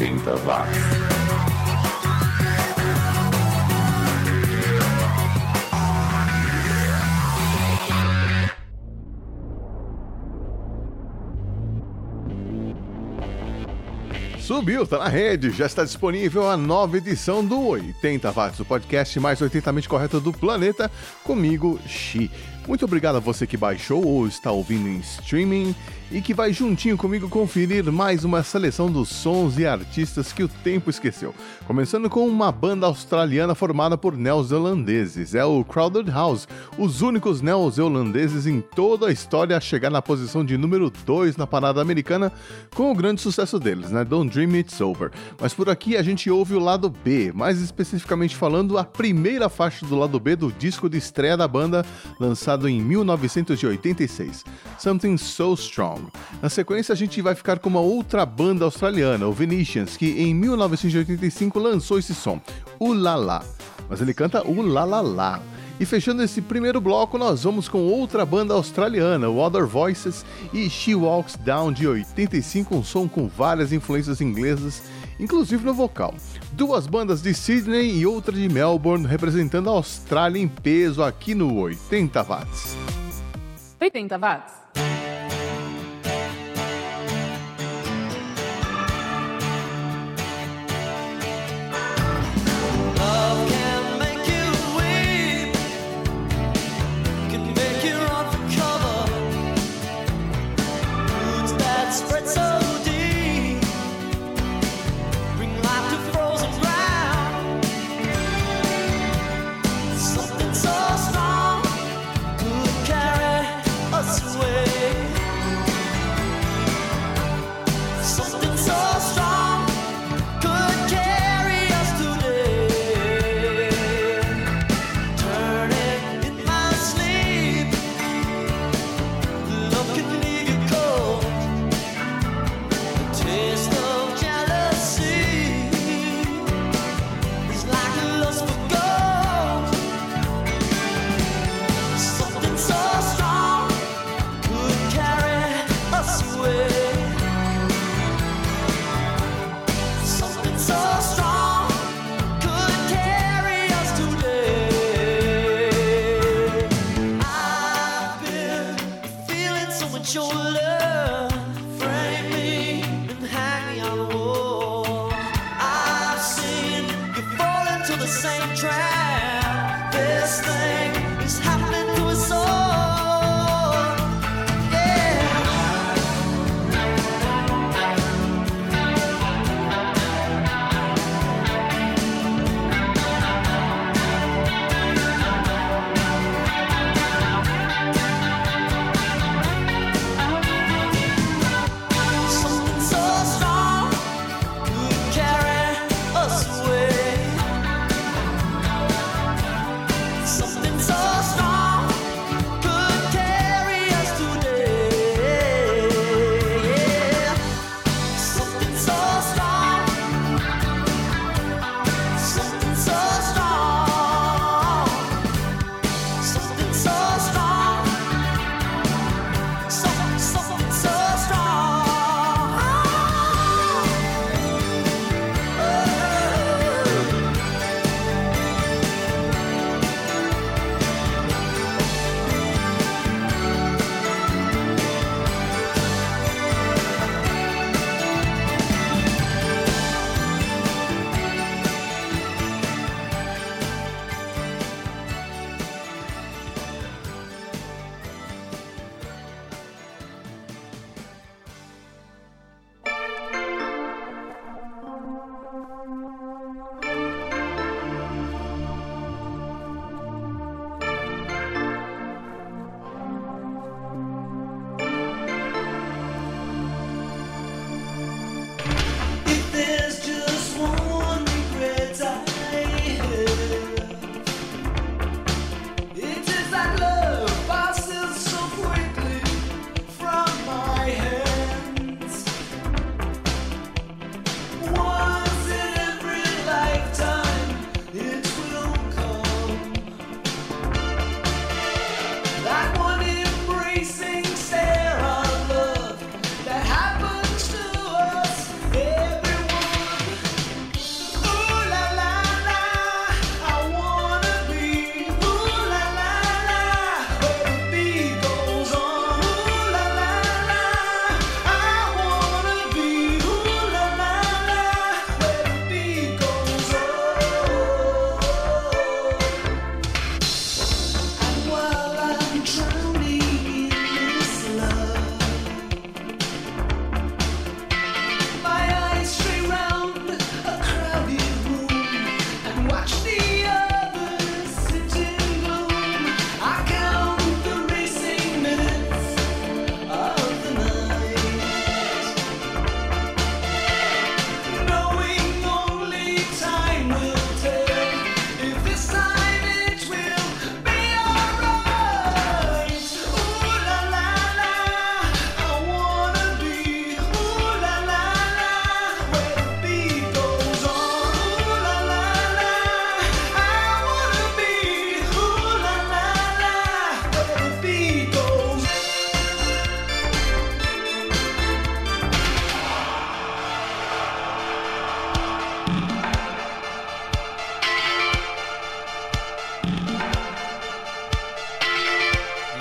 80 watts. Subiu, tá na rede, já está disponível a nova edição do 80 Watts, o podcast mais 80mente correto do planeta, comigo, Xi. Muito obrigado a você que baixou ou está ouvindo em streaming e que vai juntinho comigo conferir mais uma seleção dos sons e artistas que o tempo esqueceu. Começando com uma banda australiana formada por neozelandeses, é o Crowded House, os únicos neozelandeses em toda a história a chegar na posição de número 2 na parada americana, com o grande sucesso deles, né? Don't Dream It's Over. Mas por aqui a gente ouve o lado B, mais especificamente falando a primeira faixa do lado B do disco de estreia da banda, lançado em 1986, Something So Strong. Na sequência, a gente vai ficar com uma outra banda australiana, o Venetians, que em 1985 lançou esse som, O La La. Mas ele canta O La La La. E fechando esse primeiro bloco, nós vamos com outra banda australiana, o Other Voices e She Walks Down de 85, um som com várias influências inglesas, inclusive no vocal. Duas bandas de Sydney e outra de Melbourne representando a Austrália em peso aqui no 80 watts. 80 watts.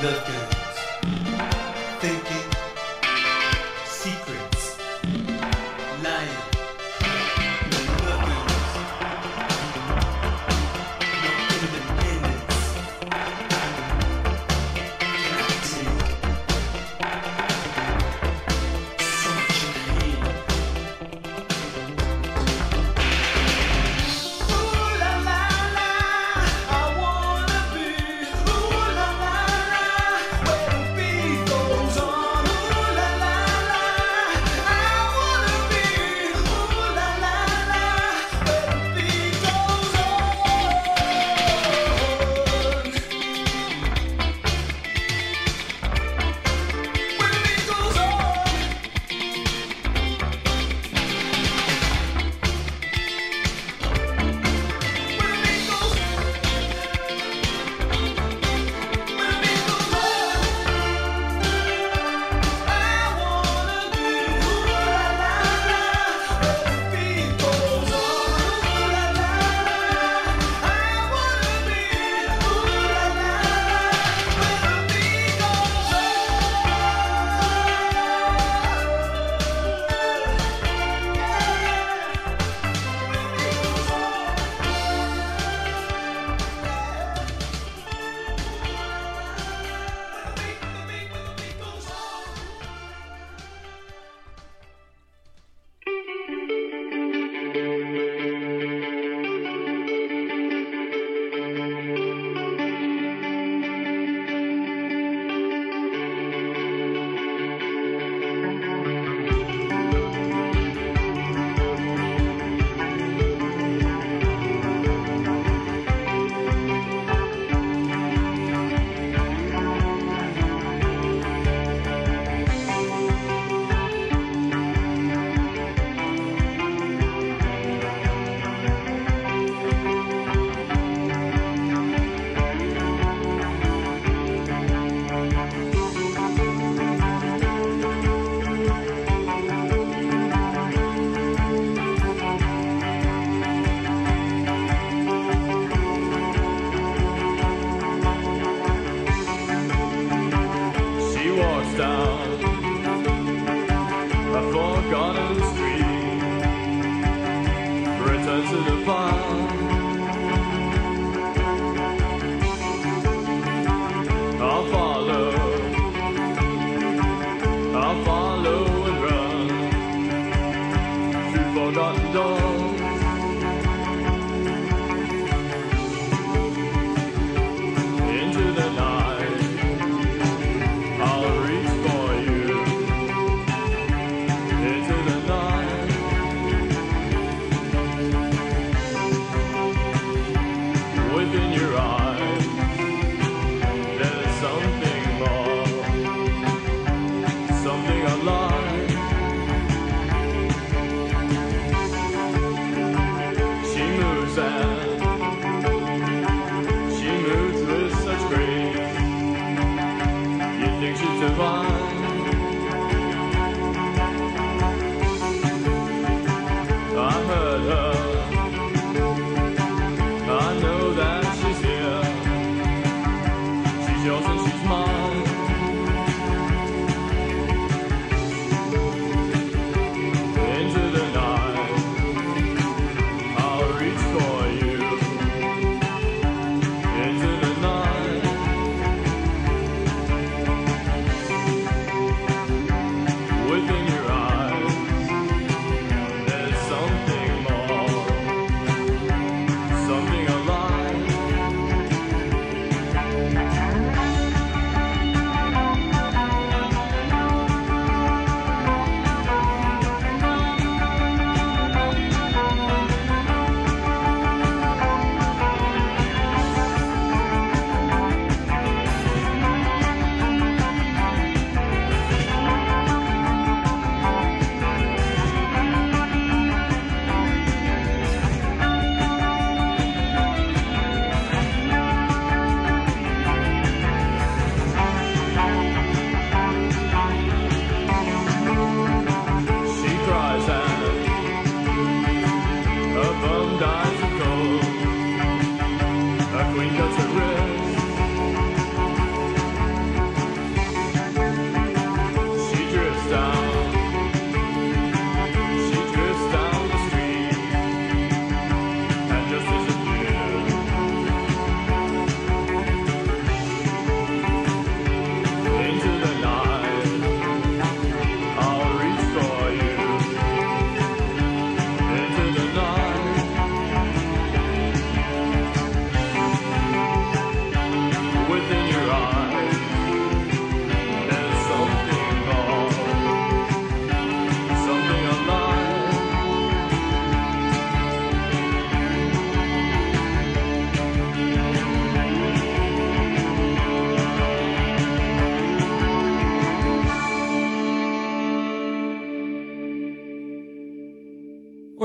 이렇게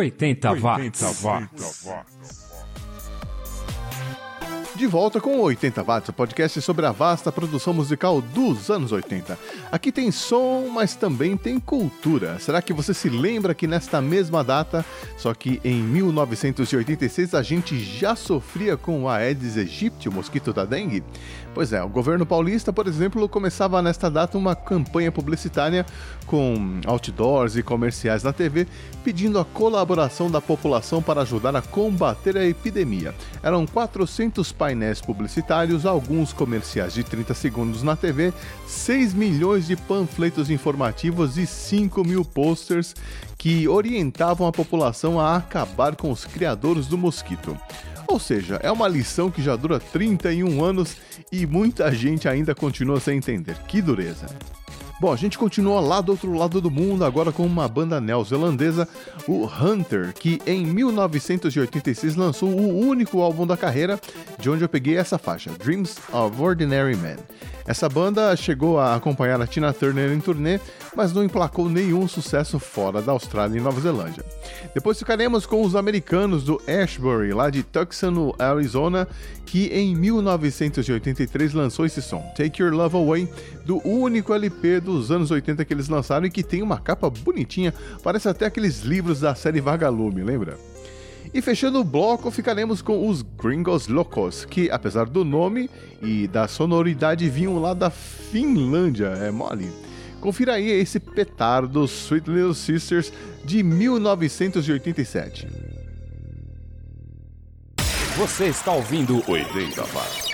80, 80 watts. De volta com 80 Watts, o podcast sobre a vasta produção musical dos anos 80. Aqui tem som, mas também tem cultura. Será que você se lembra que nesta mesma data, só que em 1986, a gente já sofria com o Aedes aegypti, o mosquito da dengue? Pois é, o governo paulista, por exemplo, começava nesta data uma campanha publicitária com outdoors e comerciais na TV pedindo a colaboração da população para ajudar a combater a epidemia. Eram 400 painéis publicitários, alguns comerciais de 30 segundos na TV, 6 milhões de panfletos informativos e 5 mil posters que orientavam a população a acabar com os criadores do mosquito. Ou seja, é uma lição que já dura 31 anos e muita gente ainda continua sem entender. Que dureza! Bom, a gente continua lá do outro lado do mundo, agora com uma banda neozelandesa, o Hunter, que em 1986 lançou o único álbum da carreira, de onde eu peguei essa faixa, Dreams of Ordinary Men. Essa banda chegou a acompanhar a Tina Turner em turnê, mas não emplacou nenhum sucesso fora da Austrália e Nova Zelândia. Depois ficaremos com os americanos do Ashbury, lá de Tucson, Arizona, que em 1983 lançou esse som, Take Your Love Away, do único LP dos anos 80 que eles lançaram e que tem uma capa bonitinha, parece até aqueles livros da série Vagalume, lembra? E fechando o bloco, ficaremos com os Gringos Locos, que apesar do nome e da sonoridade vinham lá da Finlândia, é mole. Confira aí esse petardo Sweet Little Sisters de 1987. Você está ouvindo 80 Watts.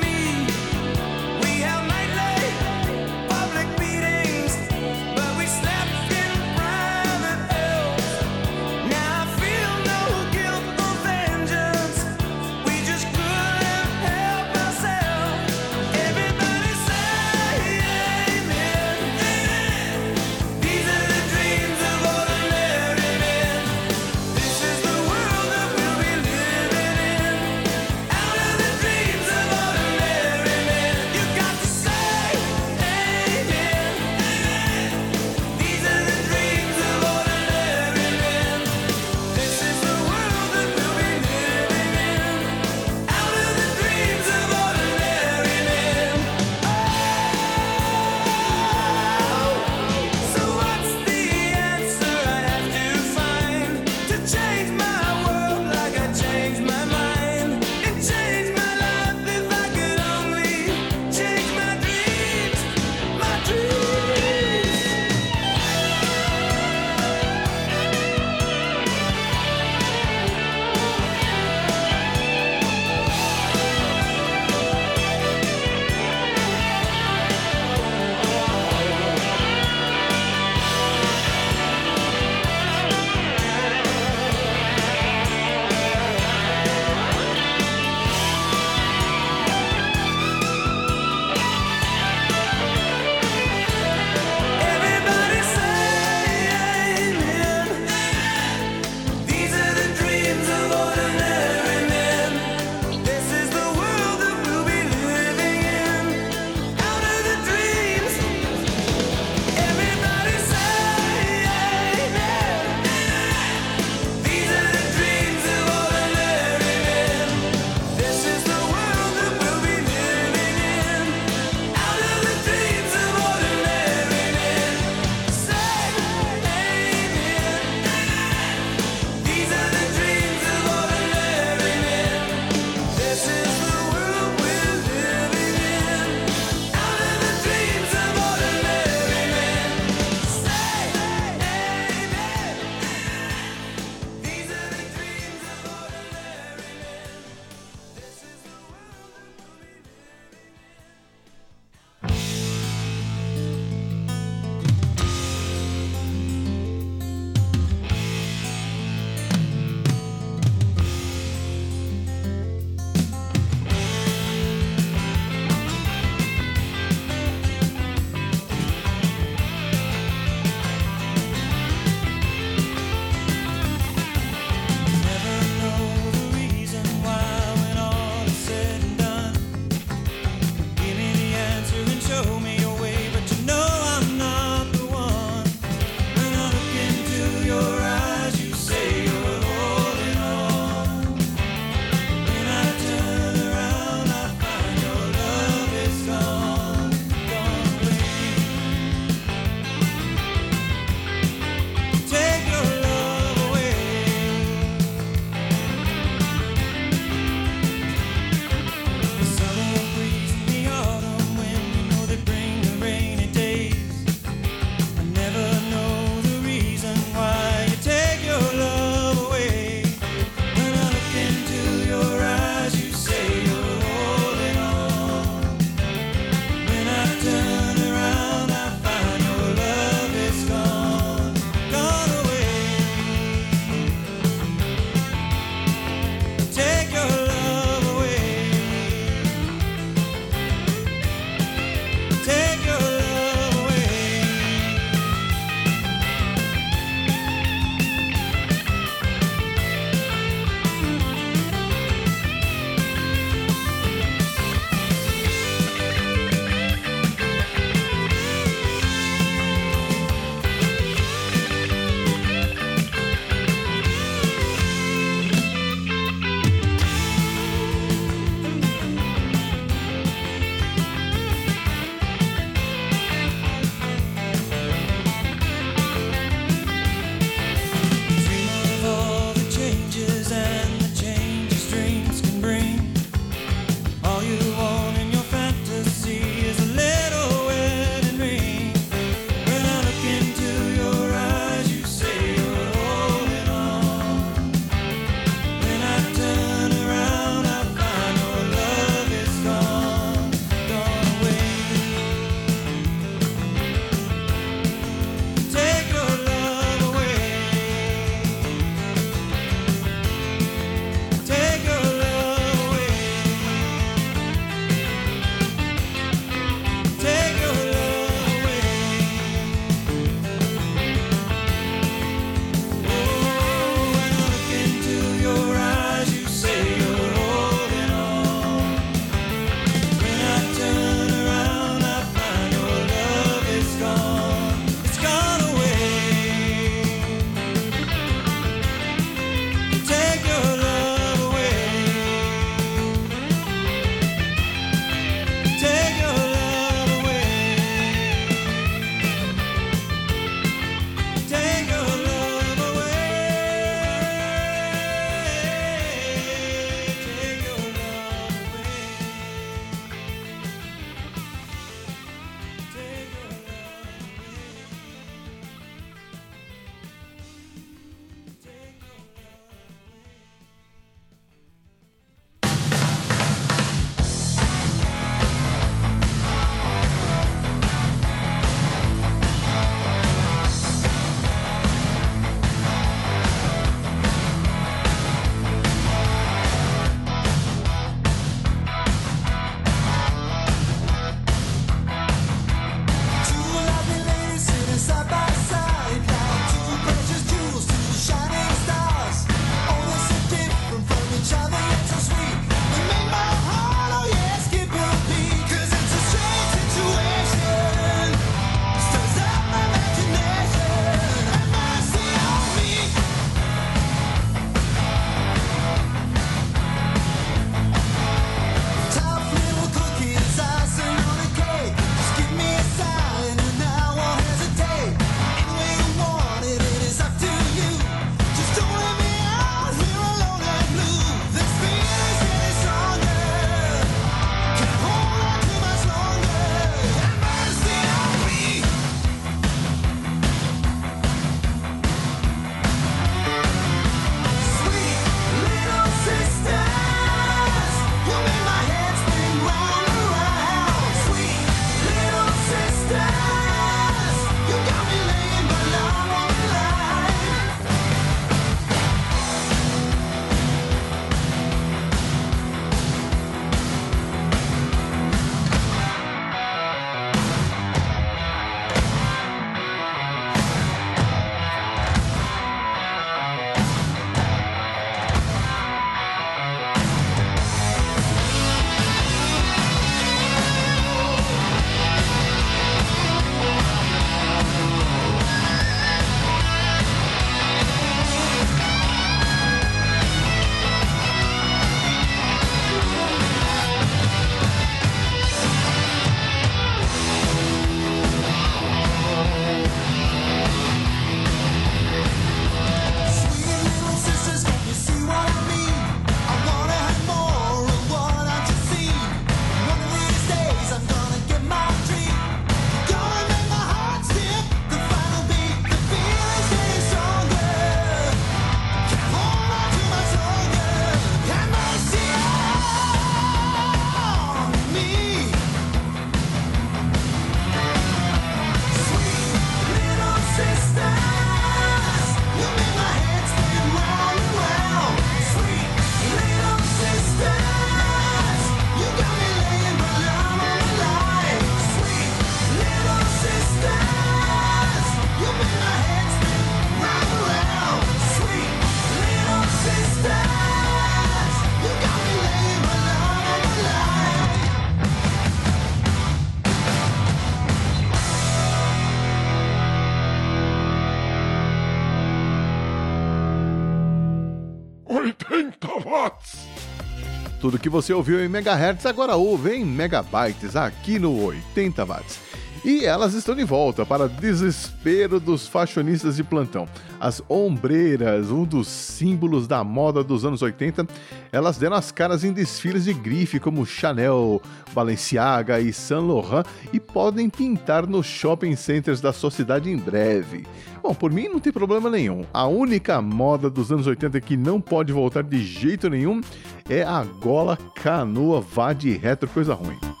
Tudo que você ouviu em megahertz agora ouve em megabytes aqui no 80 watts. E elas estão de volta para desespero dos fashionistas de plantão. As ombreiras, um dos símbolos da moda dos anos 80, elas deram as caras em desfiles de grife como Chanel, Balenciaga e Saint Laurent e podem pintar nos shopping centers da sua cidade em breve. Bom, por mim não tem problema nenhum. A única moda dos anos 80 que não pode voltar de jeito nenhum é a gola canoa vá de retro coisa ruim.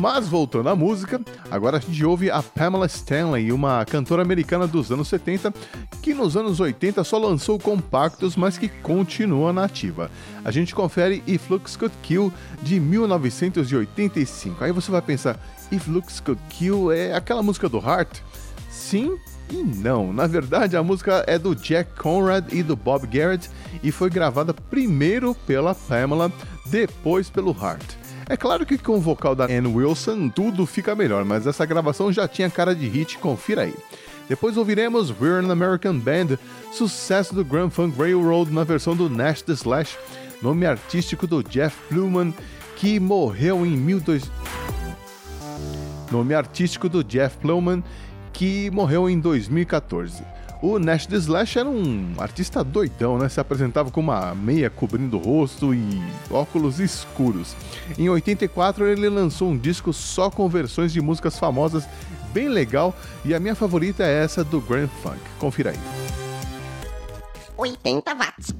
Mas voltando à música, agora a gente ouve a Pamela Stanley, uma cantora americana dos anos 70, que nos anos 80 só lançou compactos, mas que continua nativa. A gente confere If Looks Could Kill de 1985. Aí você vai pensar, If Looks Could Kill é aquela música do Heart? Sim, e não, na verdade a música é do Jack Conrad e do Bob Garrett e foi gravada primeiro pela Pamela, depois pelo Hart. É claro que com o vocal da Ann Wilson tudo fica melhor, mas essa gravação já tinha cara de hit, confira aí. Depois ouviremos We're an American Band, sucesso do Grand Funk Railroad na versão do Nash the Slash, nome artístico do Jeff Bluman, que morreu em 1200. Nome artístico do Jeff Plowman, que morreu em 2014. O Nash the Slash era um artista doidão, né? Se apresentava com uma meia cobrindo o rosto e óculos escuros. Em 84 ele lançou um disco só com versões de músicas famosas, bem legal, e a minha favorita é essa do Grand Funk. Confira aí. 80 watts.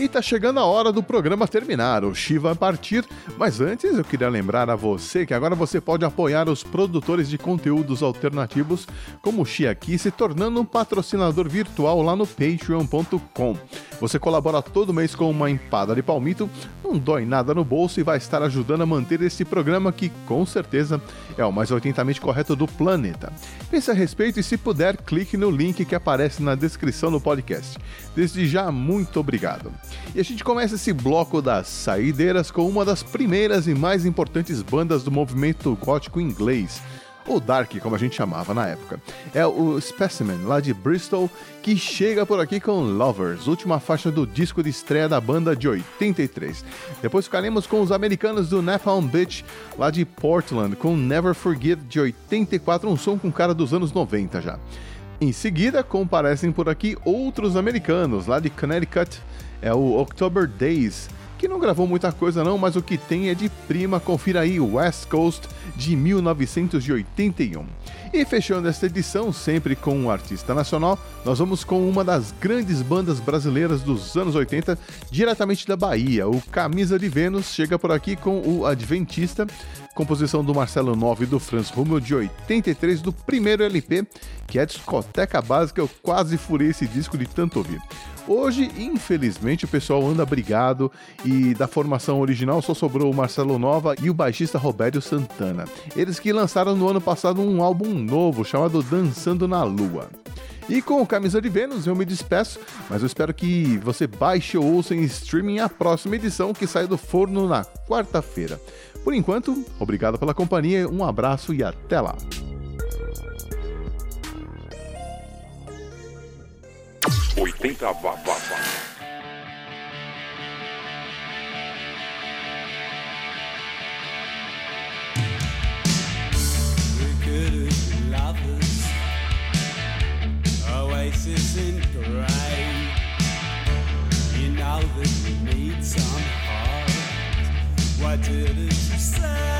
E tá chegando a hora do programa terminar, o Xi vai partir, mas antes eu queria lembrar a você que agora você pode apoiar os produtores de conteúdos alternativos como o Xi aqui, se tornando um patrocinador virtual lá no patreon.com. Você colabora todo mês com uma empada de palmito, não dói nada no bolso e vai estar ajudando a manter esse programa que com certeza é o mais 80mente correto do planeta. Pense a respeito e se puder, clique no link que aparece na descrição do podcast. Desde já, muito obrigado. E a gente começa esse bloco das saideiras com uma das primeiras e mais importantes bandas do movimento gótico inglês, ou Dark, como a gente chamava na época. É o Specimen, lá de Bristol, que chega por aqui com Lovers, última faixa do disco de estreia da banda de 83. Depois ficaremos com os americanos do Napalm Beach, lá de Portland, com Never Forget de 84, um som com cara dos anos 90 já. Em seguida, comparecem por aqui outros americanos, lá de Connecticut, é o October Days, que não gravou muita coisa não, mas o que tem é de prima, confira aí West Coast de 1981. E fechando esta edição, sempre com um artista nacional, nós vamos com uma das grandes bandas brasileiras dos anos 80, diretamente da Bahia. O Camisa de Vênus chega por aqui com o Adventista, composição do Marcelo Nove e do Franz Rummel de 83, do primeiro LP, que é discoteca básica. Eu quase furei esse disco de tanto ouvir. Hoje, infelizmente, o pessoal anda brigado e da formação original só sobrou o Marcelo Nova e o baixista Roberto Santana. Eles que lançaram no ano passado um álbum novo chamado Dançando na Lua. E com o Camisa de Vênus eu me despeço, mas eu espero que você baixe ou ouça em streaming a próxima edição que sai do forno na quarta-feira. Por enquanto, obrigado pela companhia, um abraço e até lá. 80 watts. Good lovers, oasis in grey. You know that we need some heart. What did you say?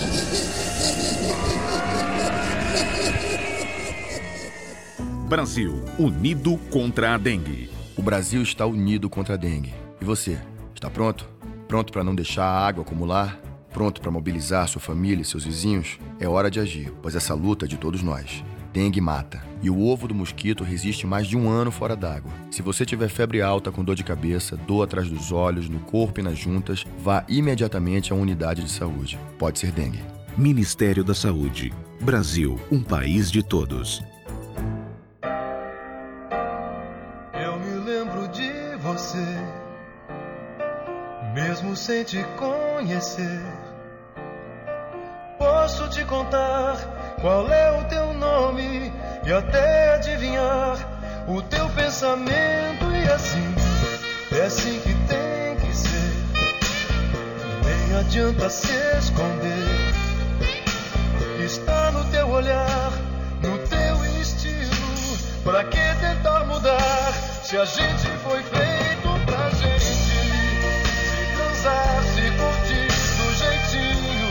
Brasil, unido contra a dengue. O Brasil está unido contra a dengue. E você, está pronto? Pronto para não deixar a água acumular? Pronto para mobilizar sua família e seus vizinhos? É hora de agir, pois essa luta é de todos nós. Dengue mata. E o ovo do mosquito resiste mais de um ano fora d'água. Se você tiver febre alta com dor de cabeça, dor atrás dos olhos, no corpo e nas juntas, vá imediatamente à unidade de saúde. Pode ser dengue. Ministério da Saúde. Brasil, um país de todos. Te conhecer. Posso te contar qual é o teu nome e até adivinhar o teu pensamento e assim é assim que tem que ser. Nem adianta se esconder. Está no teu olhar, no teu estilo. Pra que tentar mudar se a gente foi feito pra gente se curtir do jeitinho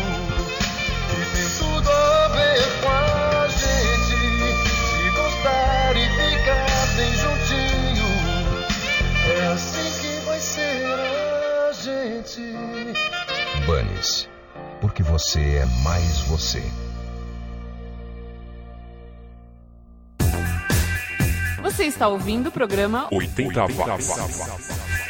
que tem tudo a ver com a gente. Se gostar e ficar bem juntinho, é assim que vai ser a gente. Bunnies, porque você é mais você. Você está ouvindo o programa 80 watts.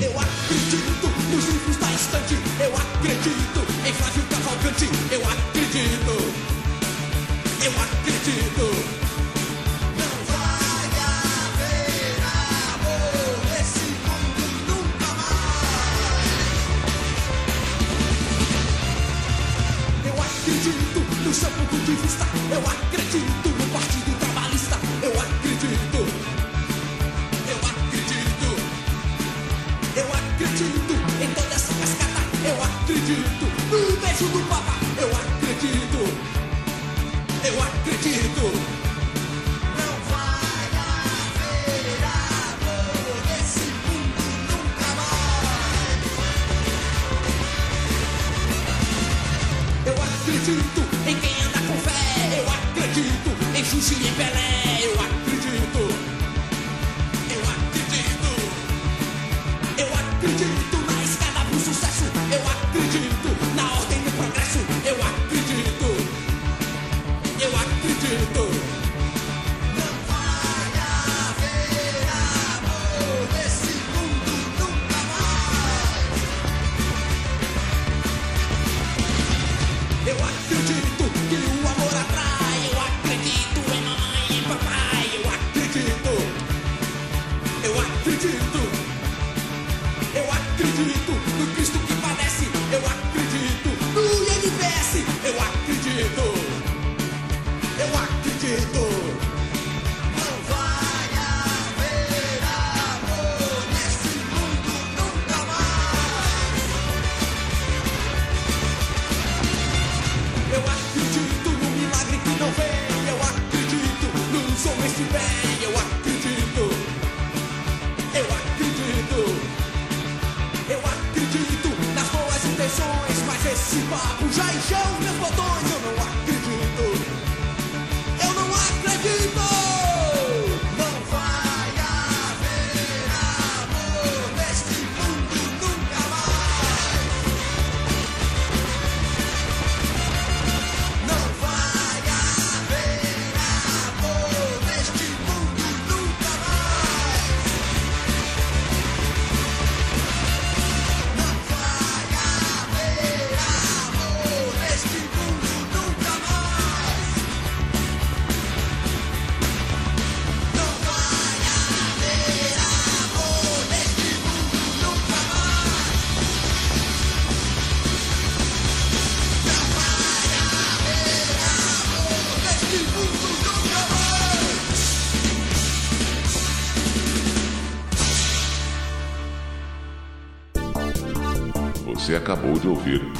Eu acredito nos livros da estante, eu acredito em Flávio Cavalcante, eu acredito, eu acredito. Não vai haver amor nesse mundo nunca mais. Eu acredito no seu ponto de vista, eu acredito.